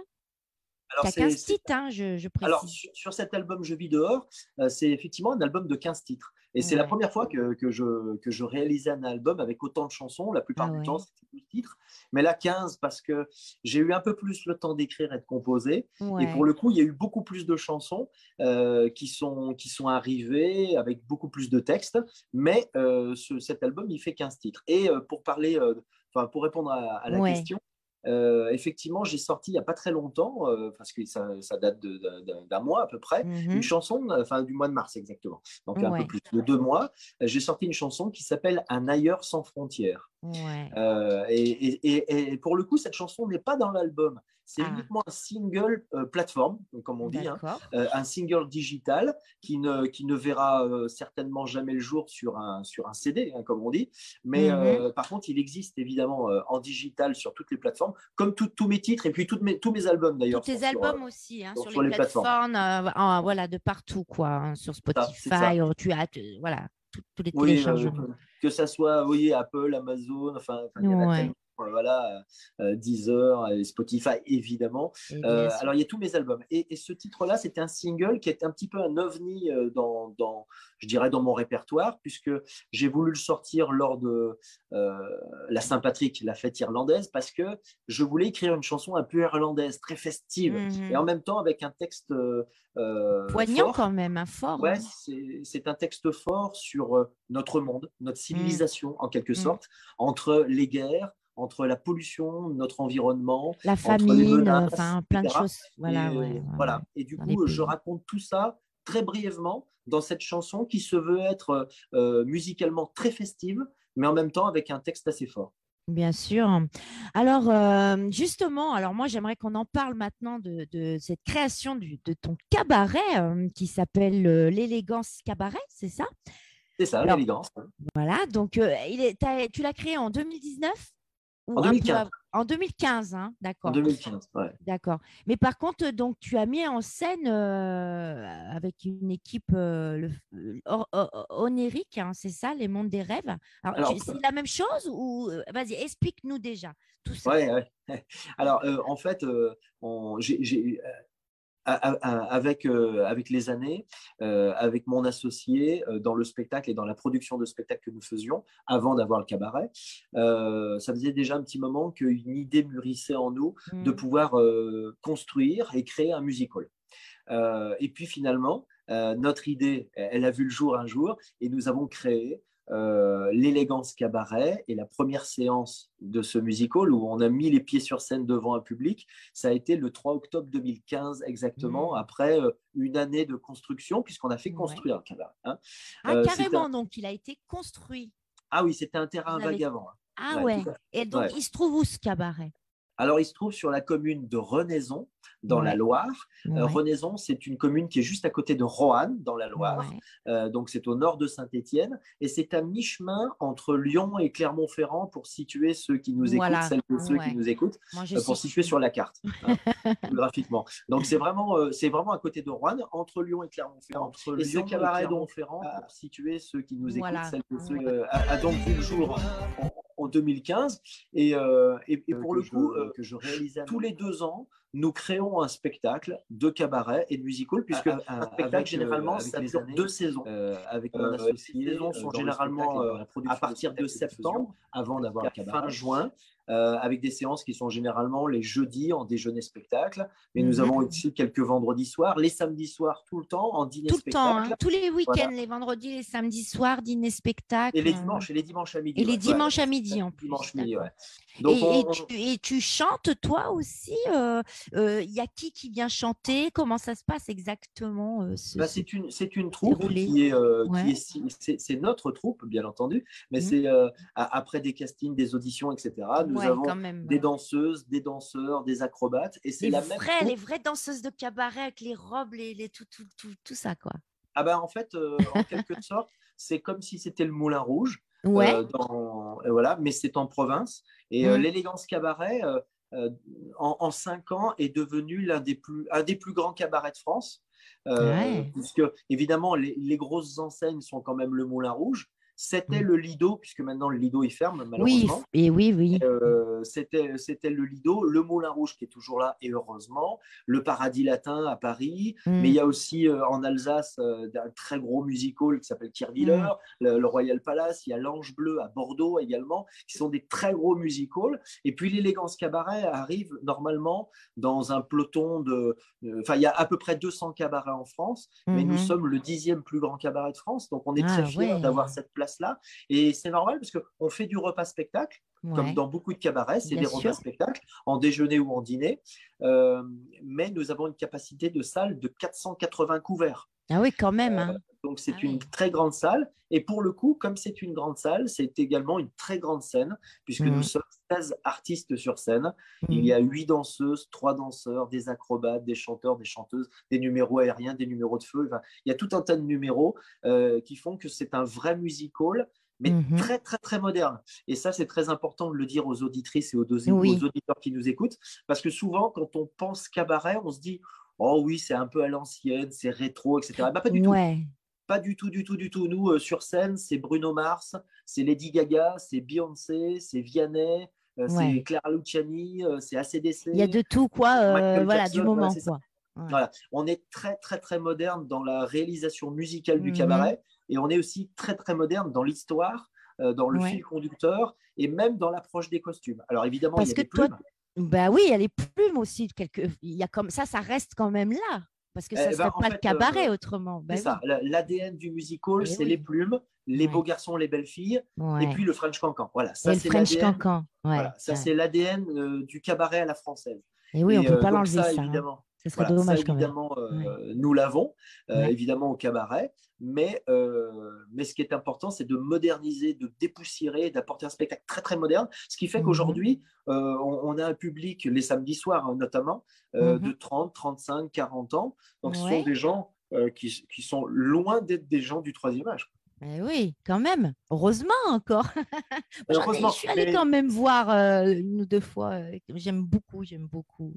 Alors, Tu as c'est- 15 c'est- titres, hein, je, je précise. Alors, sur, sur cet album Je vis dehors, euh, c'est effectivement un album de 15 titres. Et c'est la première fois que, que je, que je réalisais un album avec autant de chansons. La plupart Ah du ouais. temps, c'était 12 titres. Mais là, 15 parce que j'ai eu un peu plus le temps d'écrire et de composer. Et pour le coup, il y a eu beaucoup plus de chansons euh, qui, sont, qui sont arrivées avec beaucoup plus de textes. Mais euh, ce- cet album, il fait 15 titres. Et pour parler, pour répondre à, à la question, euh, effectivement, j'ai sorti il n'y a pas très longtemps, euh, parce que ça, ça date d'un mois à peu près, Mhm. une chanson, enfin du mois de mars exactement, donc un peu plus de deux mois. euh, J'ai sorti une chanson qui s'appelle Un ailleurs sans frontières. Ouais. Euh, et, et- et- et pour le coup, cette chanson n'est pas dans l'album. C'est Ah. uniquement un single euh, plateforme, comme on dit, hein, euh, un single digital qui ne, qui ne verra euh, certainement jamais le jour sur un, sur un CD, hein, comme on dit. Mais Mhm. par contre, il existe évidemment en digital sur toutes les plateformes, comme tout- tous mes titres et puis toutes mes, tous mes albums d'ailleurs. Tous tes sur, albums aussi, hein, sur, sur les, les plateformes. voilà, de partout, quoi, hein, sur ça, Spotify, ça. euh, tu as, tu- voilà, tous les Oui, téléchargements. Que ça soit oui, Apple, Amazon, enfin, enfin, il y en a Ouais. tellement, voilà, euh, Deezer, et Spotify évidemment. Et Euh, alors, il y a tous mes albums. Et, et ce titre-là, c'était un single qui était un petit peu un ovni euh, dans, dans, je dirais, dans mon répertoire, puisque j'ai voulu le sortir lors de euh, la Saint-Patrick, la fête irlandaise, parce que je voulais écrire une chanson un peu irlandaise, très festive, Mhm. et en même temps avec un texte euh, Poignant fort. quand même, hein, fort. Ouais, hein. c'est- un texte fort sur notre monde, notre civilisation en quelque Mm. sorte, entre les guerres, entre la pollution, notre environnement, La entre les famine, euh, menaces, enfin plein de choses. Voilà, et, ouais, ouais, voilà. Et du coup, je pays. raconte tout ça très brièvement dans cette chanson qui se veut être euh, musicalement très festive, mais en même temps avec un texte assez fort. Bien sûr. Alors, euh, justement, alors moi, j'aimerais qu'on en parle maintenant de, de cette création du- de ton cabaret euh, qui s'appelle euh, l'élégance cabaret, c'est ça? C'est ça, l'élégance. Voilà, donc euh, il est, t'as- tu l'as créé en 2019 ou En un peu 2015. av- En 2015, hein, En d'accord. 2015. ouais. D'accord. Mais par contre, donc tu as mis en scène euh, avec une équipe euh, le, le- or- or- onérique, hein, c'est ça, les mondes des rêves? Alors, c'est la même chose ou euh, vas-y, explique-nous déjà tout ça. Ouais, ouais. <laughs> Alors, euh, en fait, euh, on- euh, avec, euh, avec les années, euh, avec mon associé euh, dans le spectacle et dans la production de spectacle que nous faisions avant d'avoir le cabaret, ça faisait déjà un petit moment qu'une idée mûrissait en nous de Mm. pouvoir construire et créer un musical. Et puis finalement, notre idée, elle a vu le jour un jour et nous avons créé euh, l'élégance cabaret et la première séance de ce musical où on a mis les pieds sur scène devant un public, ça a été le 3 octobre 2015 exactement, Mm. après euh, une année de construction puisqu'on a fait Ouais. construire le cabaret. hein. Ah, Euh, carrément, un- donc il a été construit. Ah oui, c'était un terrain avez- vague avant. hein. Ah Ouais, ouais. Et donc, Ouais. il se trouve où ce cabaret? Alors, il se trouve sur la commune de Renaison, dans la Ouais. Loire. Euh, Ouais. Renaison, c'est une commune qui est juste à côté de Roanne, dans la Loire. Ouais. Euh, donc, c'est au nord de Saint-Étienne. Et c'est à mi-chemin entre Lyon et Clermont-Ferrand pour situer ceux qui nous Voilà, écoutent, celles et ceux qui nous écoutent, Moi, euh, pour situe. situer sur la carte, hein, <laughs> graphiquement. Donc, c'est vraiment, c'est vraiment à côté de Roanne, entre Lyon et Clermont-Ferrand. Entre Et ce Lyon et cabaret Clermont- d'Enferrand, pour situer ceux qui nous Voilà. écoutent, celles et ceux a, a donc vu le jour en, en 2015. Et, et, et pour le coup, que je réalisais tous les deux ans, nous créons un spectacle de cabaret et de musical, puisque À- à- un avec, spectacle, euh, généralement, avec ça dure années, deux saisons. euh, avec Euh, associé, les saisons euh, sont généralement euh, production à partir de septembre, avant d'avoir fin juin, euh, avec des séances qui sont généralement les jeudis en déjeuner spectacle. Mais nous Mhm. avons aussi quelques vendredis soirs, les samedis soirs tout le temps en dîner Tout le spectacle. temps, hein, tous les week-ends, Voilà. les vendredis, les samedis soirs, dîner spectacle. Et les euh, dimanches, et les dimanches à midi. Et les ouais. dimanches à midi, en plus, Dimanche midi, d'accord. ouais. Donc, et, on- et tu, et tu chantes toi aussi euh, Euh, Il y a qui qui vient chanter? Comment ça se passe exactement Bah, ce- c'est une, c'est une troupe déroulé. qui est, Ouais. c'est, notre troupe, bien entendu, mais Mhm. c'est après des castings, des auditions, etc. Nous Ouais, avons même. des danseuses, des danseurs, des acrobates, et c'est la même vraies, troupe. les vraies danseuses de cabaret avec les robes, les, les tout, tout, tout, tout ça, quoi. Ah bah en fait, euh, en quelque <laughs> sorte, c'est comme si c'était le Moulin Rouge, Ouais. euh, dans, euh, voilà, mais c'est en province. Et euh, Mhm. l'élégance cabaret, en, en cinq ans, est devenu l'un des plus, un des plus grands cabarets de France. Ouais. Puisque, évidemment, les, les grosses enseignes sont quand même le Moulin Rouge. C'était Mhm. le Lido, puisque maintenant le Lido il ferme, oui, malheureusement. et oui, oui. Euh, c'était c'était le Lido, le Moulin Rouge qui est toujours là, et heureusement, le Paradis Latin à Paris, Mm. mais il y a aussi euh, en Alsace euh, un très gros music hall qui s'appelle Kirwiller, Mm. le, le Royal Palace, il y a l'Ange Bleu à Bordeaux également, qui sont des très gros music halls. Et puis l'élégance cabaret arrive normalement dans un peloton de. Enfin, il y a à peu près 200 cabarets en France, mais nous sommes le dixième plus grand cabaret de France, donc on est Ah, très fiers ouais. d'avoir cette Et c'est normal parce qu'on fait du repas-spectacle comme Ouais. dans beaucoup de cabarets, c'est des repas spectacles, en déjeuner ou en dîner. Euh, mais nous avons une capacité de salle de 480 couverts. Ah oui, quand même. hein. Donc c'est Ah une oui. très grande salle. Et pour le coup, comme c'est une grande salle, c'est également une très grande scène, puisque nous sommes 16 artistes sur scène. Il y a 8 danseuses, 3 danseurs, des acrobates, des chanteurs, des chanteuses, des numéros aériens, des numéros de feu. Enfin, il y a tout un tas de numéros euh, qui font que c'est un vrai music hall, mais Mhm. très, très, très moderne. Et ça, c'est très important de le dire aux auditrices et aux, dos- Oui. aux auditeurs qui nous écoutent, parce que souvent, quand on pense cabaret, on se dit Oh oui, c'est un peu à l'ancienne, c'est rétro, etc. Bah, pas du tout. Pas du tout, du tout, du tout. Nous, euh, sur scène, c'est Bruno Mars, c'est Lady Gaga, c'est Beyoncé, c'est Vianney, euh, Ouais. c'est Clara Luciani, euh, c'est ACDC. Il y a de tout, quoi. voilà, Jackson, du moment, quoi. Ouais. Voilà. On est très, très, très moderne dans la réalisation musicale du Mhm. cabaret et on est aussi très, très moderne dans l'histoire, euh, dans le Ouais. fil conducteur et même dans l'approche des costumes. Alors évidemment, Parce il y a que des toi, plumes. Bah oui, il y a les plumes aussi. Quelque... Il y a comme ça, ça reste quand même là. Parce que ça Eh ne ben, serait en pas fait, le cabaret euh, autrement. Bah c'est ça. La- L'ADN du musical, Eh c'est oui. les plumes, les Ouais. beaux garçons, les belles filles et puis le French Cancan. Voilà, ça le c'est French l'ADN. Cancan. Ouais. Voilà, ça c'est l'ADN euh, du cabaret à la française. Et oui, on ne peut euh, pas l'enlever, ça. hein. évidemment. Ce serait Voilà, dommage ça, quand même. évidemment, euh, nous l'avons, euh, Ouais. évidemment, au cabaret. Mais, euh, mais ce qui est important, c'est de moderniser, de dépoussiérer, d'apporter un spectacle très, très moderne. Ce qui fait Mhm. qu'aujourd'hui, on, on a un public, les samedis soirs hein, notamment, Mhm. de 30, 35, 40 ans. Donc, ce Ouais. sont des gens qui, qui sont loin d'être des gens du troisième âge. Eh oui, quand même. Heureusement encore. Ai- je suis allée mais- quand même voir euh, une ou deux fois. j'aime beaucoup, j'aime beaucoup.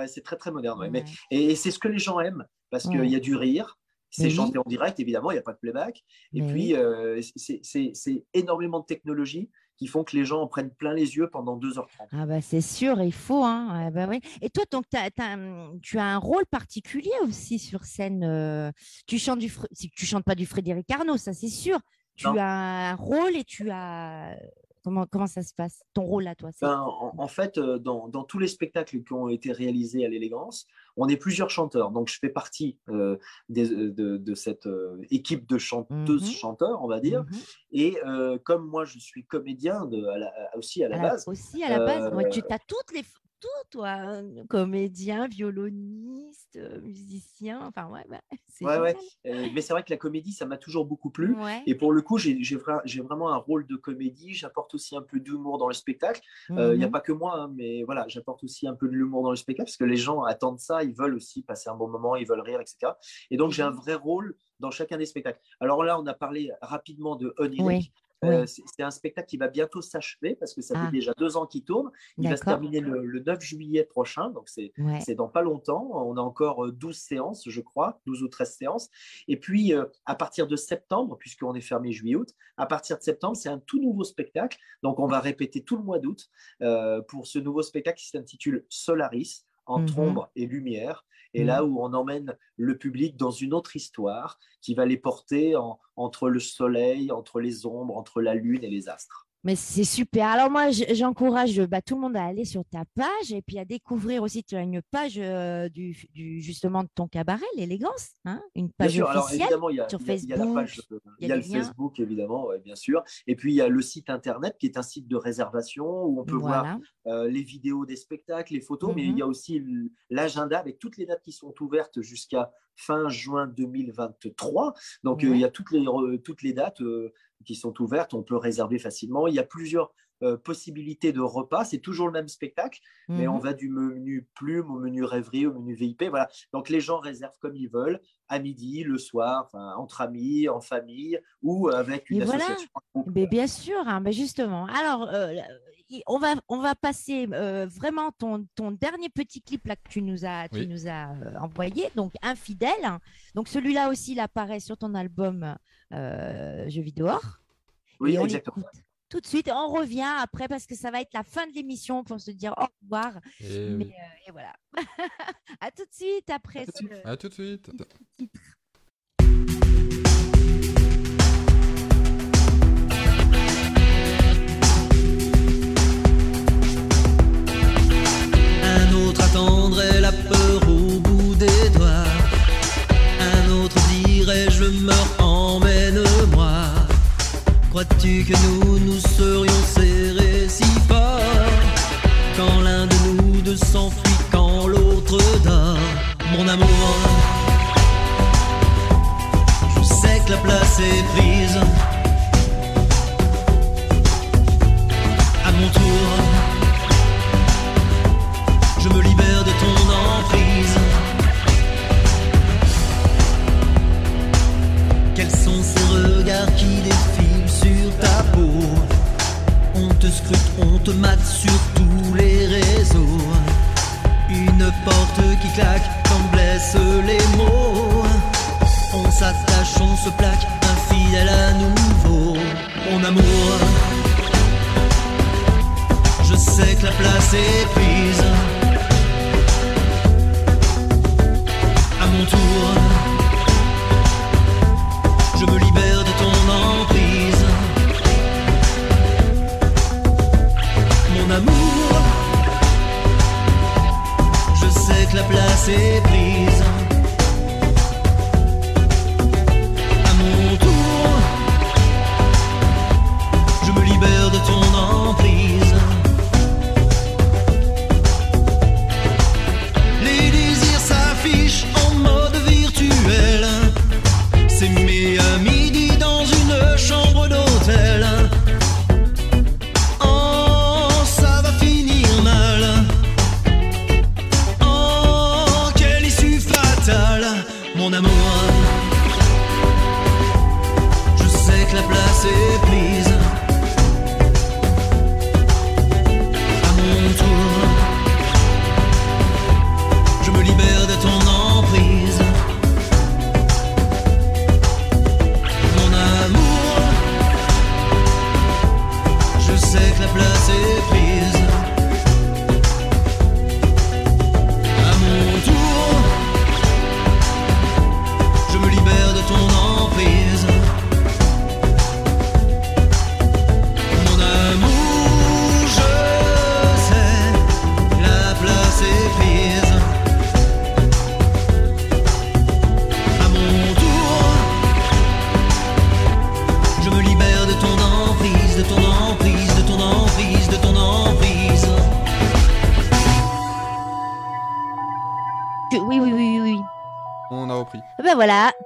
Ouais. C'est très, très moderne. ouais. Mais, Ouais. et, et c'est ce que les gens aiment, parce qu'il y a du rire. C'est chanté en direct, évidemment, il n'y a pas de playback. Et puis, euh, c'est- énormément de technologies qui font que les gens en prennent plein les yeux pendant 2h30. Ah bah c'est sûr, il faut. Hein. Ah bah oui. Et toi, donc, t'as, hum, tu as un rôle particulier aussi sur scène. euh, tu chantes du, tu chantes pas du Frédéric Arnaud, ça c'est sûr. Tu Non. as un rôle et tu as comment comment ça se passe Ton rôle à toi Ben, en, en fait, euh, dans, dans tous les spectacles qui ont été réalisés à l'élégance, on est plusieurs chanteurs. Donc, je fais partie euh, des- de, de cette euh, équipe de chanteuses-chanteurs, on va dire. Mhm. Et euh, comme moi, je suis comédien de, à la- aussi à la base, aussi à la base, ouais, tu euh, as toutes les tout toi, hein, comédien, violoniste, euh, musicien, enfin ouais, bah, <laughs> c'est ouais, ouais. génial. Euh, mais c'est vrai que la comédie, ça m'a toujours beaucoup plu. Ouais. Et pour le coup, j'ai j'ai vra- j'ai vraiment un rôle de comédie. J'apporte aussi un peu d'humour dans le spectacle. Euh, Il n'y a Mhm. pas que moi, hein, mais voilà, j'apporte aussi un peu de l'humour dans le spectacle parce que les gens attendent ça, ils veulent aussi passer un bon moment, ils veulent rire, etc. Et donc, j'ai un vrai rôle dans chacun des spectacles. Alors là, on a parlé rapidement de. Oui, Euh, oui. c'est c'est un spectacle qui va bientôt s'achever parce que ça Ah. fait déjà deux ans qu'il tourne. Il va se terminer le, le 9 juillet prochain, donc c'est Ouais. dans pas longtemps. On a encore euh, 12 séances, je crois, 12 ou 13 séances. Et puis, euh, à partir de septembre, puisqu'on est fermé juillet-août, à partir de septembre, c'est un tout nouveau spectacle. Donc, on va répéter tout le mois d'août euh, pour ce nouveau spectacle qui s'intitule Solaris, entre Mhm. ombre et lumière. Et là où on emmène le public dans une autre histoire qui va les porter en- entre le soleil, entre les ombres, entre la lune et les astres. Mais c'est super. Alors moi, j'encourage bah, tout le monde à aller sur ta page et puis à découvrir aussi, tu as une page euh, du, du- justement de ton cabaret, l'élégance, hein, une Bien page sûr, alors officielle. évidemment, il y a, sur il y a- il y a la Facebook, page, il y il a y a des le liens. Facebook, évidemment, ouais, bien sûr. Et puis, il y a le site internet qui est un site de réservation où on peut voir euh, les vidéos des spectacles, les photos, mais il y a aussi l'agenda avec toutes les dates qui sont ouvertes jusqu'à fin juin 2023. Donc, euh, il y a toutes les, toutes les dates euh, qui sont ouvertes, on peut réserver facilement. Il y a plusieurs euh, possibilités de repas, c'est toujours le même spectacle, mais on Mhm. va du menu plume au menu rêverie, au menu VIP. Voilà. Donc, les gens réservent comme ils veulent, à midi, le soir, enfin, entre amis, en famille ou avec une voilà. association. Mais bien sûr, hein, mais justement. Alors, euh, on va, on va passer euh, vraiment ton, ton dernier petit clip là que tu nous as, tu Oui. nous as euh, envoyé, donc Infidèle. Donc celui-là aussi, il apparaît sur ton album euh, Jeux vidéo. Oui, et on exactement. l'écoute tout de suite. On revient après parce que ça va être la fin de l'émission pour se dire au revoir. Et Mais, oui. et voilà. <laughs> à tout de suite après. À tout de suite. ce- À tout de suite. La peur au bout des doigts. Un autre dirait je meurs, emmène-moi. Crois-tu que nous nous serions serrés si fort Quand l'un de nous deux s'enfuit, quand l'autre dort Mon amour, je sais que la place est prise.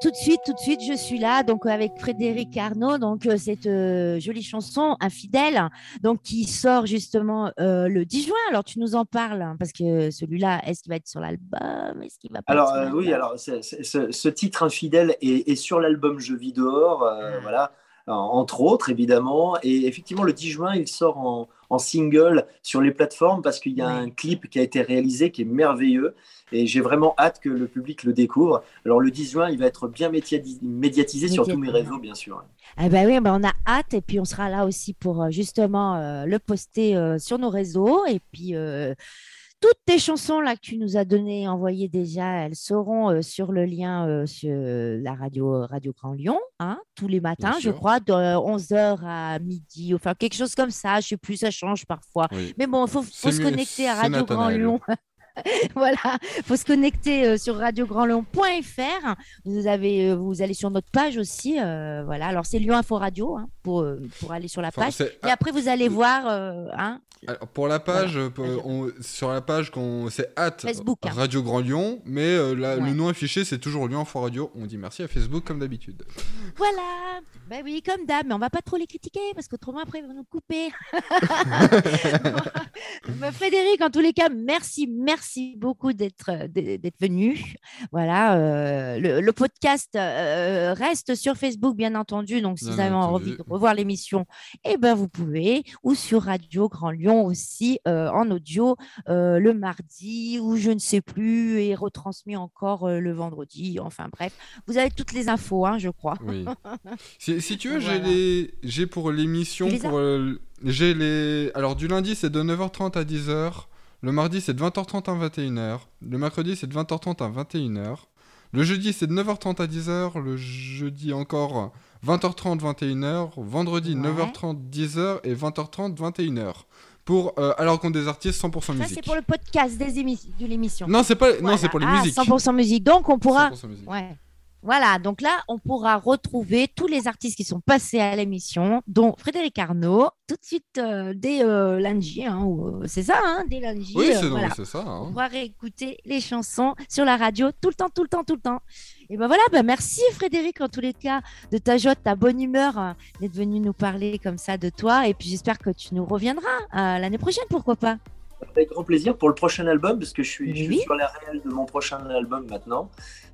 Tout de suite, tout de suite, je suis là, donc euh, avec Frédéric Arnaud, donc euh, cette euh, jolie chanson Infidèle, donc qui sort justement euh, le 10 juin. Alors tu nous en parles hein, parce que celui-là, est-ce qu'il va être sur l'album? Est-ce qu'il va pas Alors être sur oui, alors ce, ce titre infidèle est, est sur l'album Je vis dehors, Ah. voilà, en- entre autres évidemment. Et effectivement, le 10 juin, il sort en, en single sur les plateformes parce qu'il y a un clip qui a été réalisé qui est merveilleux. Et j'ai vraiment hâte que le public le découvre. Alors le 10 juin, il va être bien médiati- médiatisé sur tous mes réseaux, bien sûr. Ah ben oui, ben on a hâte et puis on sera là aussi pour euh, justement euh, le poster euh, sur nos réseaux et puis euh, Toutes tes chansons là que tu nous as données, envoyées déjà, elles seront euh, sur le lien euh, sur la radio Radio Grand Lyon, hein, tous les matins, je sûr. crois, de 11h à midi, enfin quelque chose comme ça. Je sais plus, ça change parfois. Oui. Mais bon, il faut, se connecter à Radio Grand. Lyon. <laughs> <laughs> voilà, faut se connecter euh, sur radiograndlyon.fr. Vous avez, euh, vous allez sur notre page aussi. euh, voilà, alors c'est Lyon Info Radio hein, pour pour aller sur la page. Et après, vous allez voir, euh, hein, Alors, pour la page, Voilà. pour- on- sur la page, qu'on- c'est at Facebook, hein. Radio Grand Lyon, mais euh, la- Ouais. le nom affiché c'est toujours Lyon Info Radio. On dit merci à Facebook comme d'habitude. Voilà, ben oui, comme d'hab, mais on va pas trop les critiquer parce qu'autrement après ils vont nous couper. <laughs> <laughs> Frédéric, en tous les cas, merci, merci beaucoup d'être euh, venu. Voilà, euh, le, le podcast euh, reste sur Facebook, bien entendu. Donc, si vous avez envie de revoir l'émission, eh ben vous pouvez. Ou sur Radio Grand Lyon aussi euh, en audio le mardi ou je ne sais plus et retransmis encore le vendredi. Enfin bref, vous avez toutes les infos, hein, je crois. Oui. <laughs> si, si tu veux, j'ai les, pour l'émission, pour j'ai les. Alors du lundi c'est de 9h30 à 10h, le mardi c'est de 20h30 à 21h, le mercredi c'est de 20h30 à 21h, le jeudi c'est de 9h30 à 10h, le jeudi encore 20h30 21h, vendredi Ouais. 9h30 10h et 20h30 21h. Pour euh, la rencontre des artistes 100% Ça, musique. c'est pour le podcast des de l'émission. Non, c'est pas non, Voilà. c'est pour les Ah, musiques. 100% musique. Donc, on pourra. 100% musique. Ouais. Voilà, donc là, on pourra retrouver tous les artistes qui sont passés à l'émission, dont Frédéric Arnaud, tout de suite euh, dès euh, lundi. hein, ou, euh, c'est ça, hein, dès lundi. Oui, euh, c'est voilà. c'est ça. On hein. pourra réécouter les chansons sur la radio tout le temps, tout le temps, tout le temps. Et ben voilà, ben merci Frédéric en tous les cas de ta joie, de ta bonne humeur euh, d'être venu nous parler comme ça de toi. Et puis j'espère que tu nous reviendras euh, l'année prochaine, pourquoi pas. Avec grand plaisir pour le prochain album, parce que je suis, je suis Oui. sur la réelle de mon prochain album maintenant.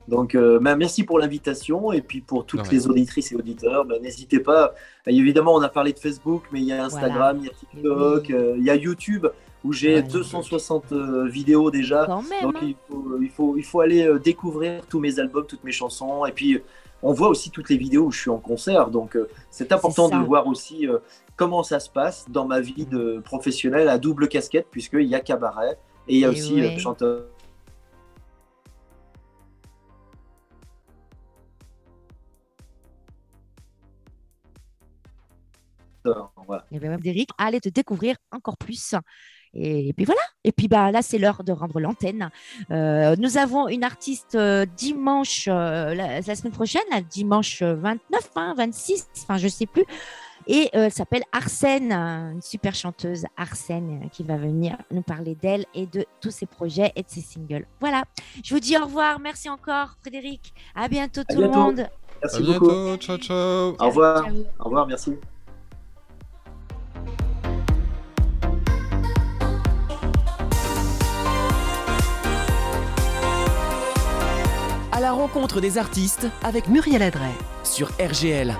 Donc, euh, ben, merci pour l'invitation et puis pour toutes les auditrices et auditeurs, ben, n'hésitez pas. Et évidemment, on a parlé de Facebook, mais il y a Instagram, il y a TikTok, Oui. euh, il y a YouTube où j'ai Ouais. 260 euh, vidéos déjà. Quand même. Donc hein. il faut, il, faut, il faut aller découvrir tous mes albums, toutes mes chansons. Et puis, euh, on voit aussi toutes les vidéos où je suis en concert. Donc, euh, c'est important de voir aussi euh, comment ça se passe dans ma vie de professionnel à double casquette, puisqu'il y a cabaret et il y a Et aussi ouais. euh, chanteur. Voilà. Et bien, Frédéric, allez te découvrir encore plus. Et, et puis voilà. Et puis bah là, c'est l'heure de rendre l'antenne. Euh, nous avons une artiste euh, dimanche, euh, la, la semaine prochaine, là, dimanche euh, 29, hein, 26, enfin je sais plus. Et euh, elle s'appelle Arsène, euh, une super chanteuse Arsène euh, qui va venir nous parler d'elle et de tous ses projets et de ses singles. Voilà. Je vous dis au revoir. Merci encore, Frédéric. À bientôt À tout le monde. À Merci beaucoup. bientôt. Ciao, ciao. Au revoir. Ciao. Au revoir, merci. La rencontre des artistes avec Muriel Adret. sur RGL.